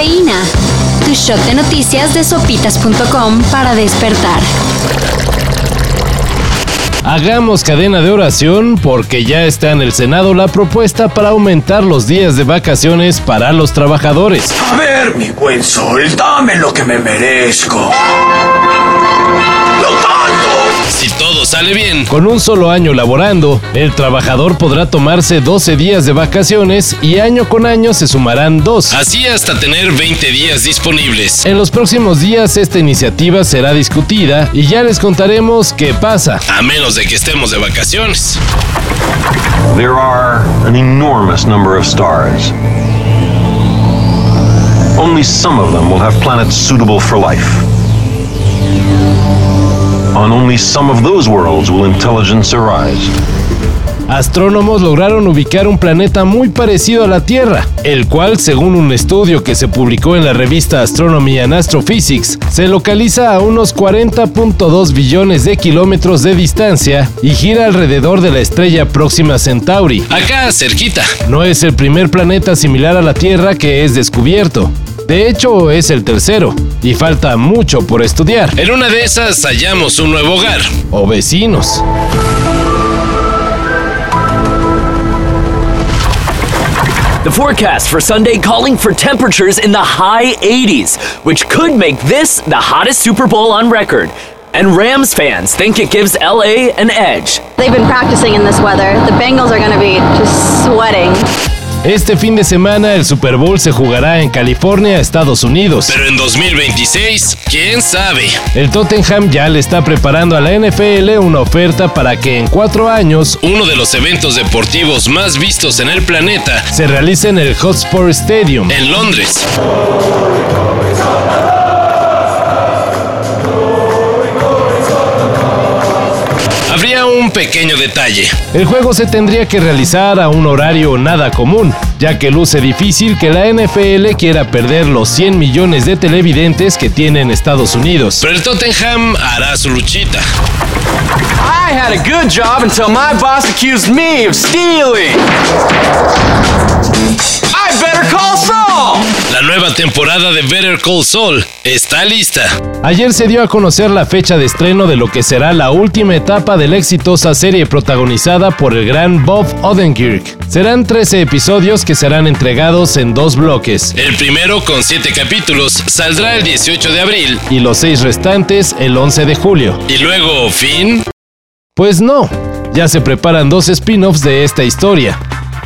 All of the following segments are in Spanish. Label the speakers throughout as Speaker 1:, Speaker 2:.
Speaker 1: Cafeína. Tu shot de noticias de sopitas.com para despertar.
Speaker 2: Hagamos cadena de oración porque ya está en el Senado la propuesta para aumentar los días de vacaciones para los trabajadores.
Speaker 3: A ver, mi buen sol, dame lo que me merezco.
Speaker 2: Sale bien, con un solo año laborando, el trabajador podrá tomarse 12 días de vacaciones y año con año se sumarán dos. Así hasta tener 20 días disponibles. En los próximos días esta iniciativa será discutida y ya les contaremos qué pasa. A menos de que estemos de vacaciones.
Speaker 4: There are an enormous number of stars. Only some of them will have planets suitable for life. On only some of those worlds will intelligence arise.
Speaker 2: Astrónomos lograron ubicar un planeta muy parecido a la Tierra, el cual, según un estudio que se publicó en la revista Astronomy and Astrophysics, se localiza a unos 40.2 billones de kilómetros de distancia y gira alrededor de la estrella próxima Centauri. Acá, cerquita. No es el primer planeta similar a la Tierra que es descubierto. De hecho, es el tercero, y falta mucho por estudiar. En una de esas hallamos un nuevo hogar, o vecinos.
Speaker 5: The forecast for Sunday calling for temperatures in the high 80s, which could make this the hottest Super Bowl on record. And Rams fans think it gives LA an edge.
Speaker 6: They've been practicing in this weather. The Bengals are going to be just sweating.
Speaker 2: Este fin de semana el Super Bowl se jugará en California, Estados Unidos. Pero en 2026, ¿quién sabe? El Tottenham ya le está preparando a la NFL una oferta para que en cuatro años, uno de los eventos deportivos más vistos en el planeta, se realice en el Hotspur Stadium, en Londres. Habría un pequeño detalle. El juego se tendría que realizar a un horario nada común, ya que luce difícil que la NFL quiera perder los 100 millones de televidentes que tiene en Estados Unidos. Pero el Tottenham hará su luchita.
Speaker 7: I had a good job until my boss accused me of stealing. I better call Saul.
Speaker 2: La nueva temporada de Better Call Saul está lista. Ayer se dio a conocer la fecha de estreno de lo que será la última etapa de la exitosa serie protagonizada por el gran Bob Odenkirk. Serán 13 episodios que serán entregados en dos bloques. El primero, con 7 capítulos, saldrá el 18 de abril y los 6 restantes el 11 de julio. ¿Y luego, fin? Pues no, ya se preparan dos spin-offs de esta historia.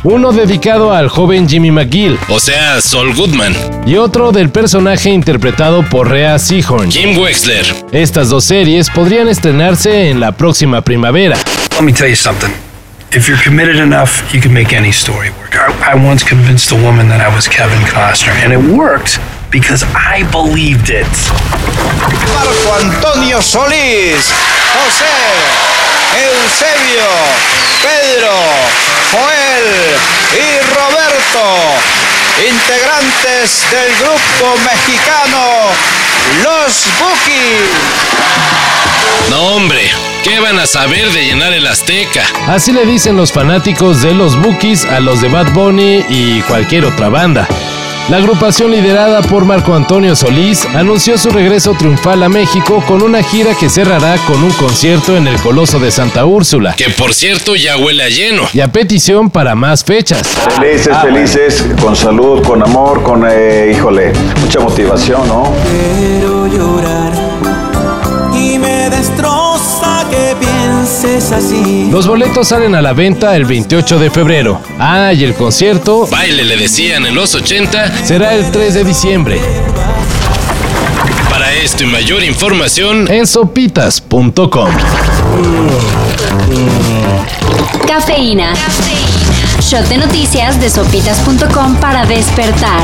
Speaker 2: Uno dedicado al joven Jimmy McGill, o sea, Saul Goodman, y otro del personaje interpretado por Rhea Seahorn, Kim Wexler. Estas dos series podrían estrenarse en la próxima primavera.
Speaker 8: Let me tell you something. If you're committed enough, you can make any story work. I, I once convinced a woman that I was Kevin Costner, and it worked because I believed it.
Speaker 9: Marco Antonio Solís, José, Eusebio, Pedro, Joel y Roberto, integrantes del grupo mexicano Los Bookies.
Speaker 2: No, hombre, ¿qué van a saber de llenar el Azteca? Así le dicen los fanáticos de los Bookies a los de Bad Bunny y cualquier otra banda. La agrupación liderada por Marco Antonio Solís anunció su regreso triunfal a México con una gira que cerrará con un concierto en el Coloso de Santa Úrsula, que por cierto ya huele a lleno, y a petición para más fechas.
Speaker 10: Felices, felices, con salud, con amor, con, eh, híjole, mucha motivación, ¿no?
Speaker 11: Quiero llorar y me así.
Speaker 2: Los boletos salen a la venta el 28 de febrero. Ah, y el concierto, baile le decían en los 80, será el 3 de diciembre. Para esto y mayor información en sopitas.com.
Speaker 1: Cafeína. Shot de noticias de sopitas.com para despertar.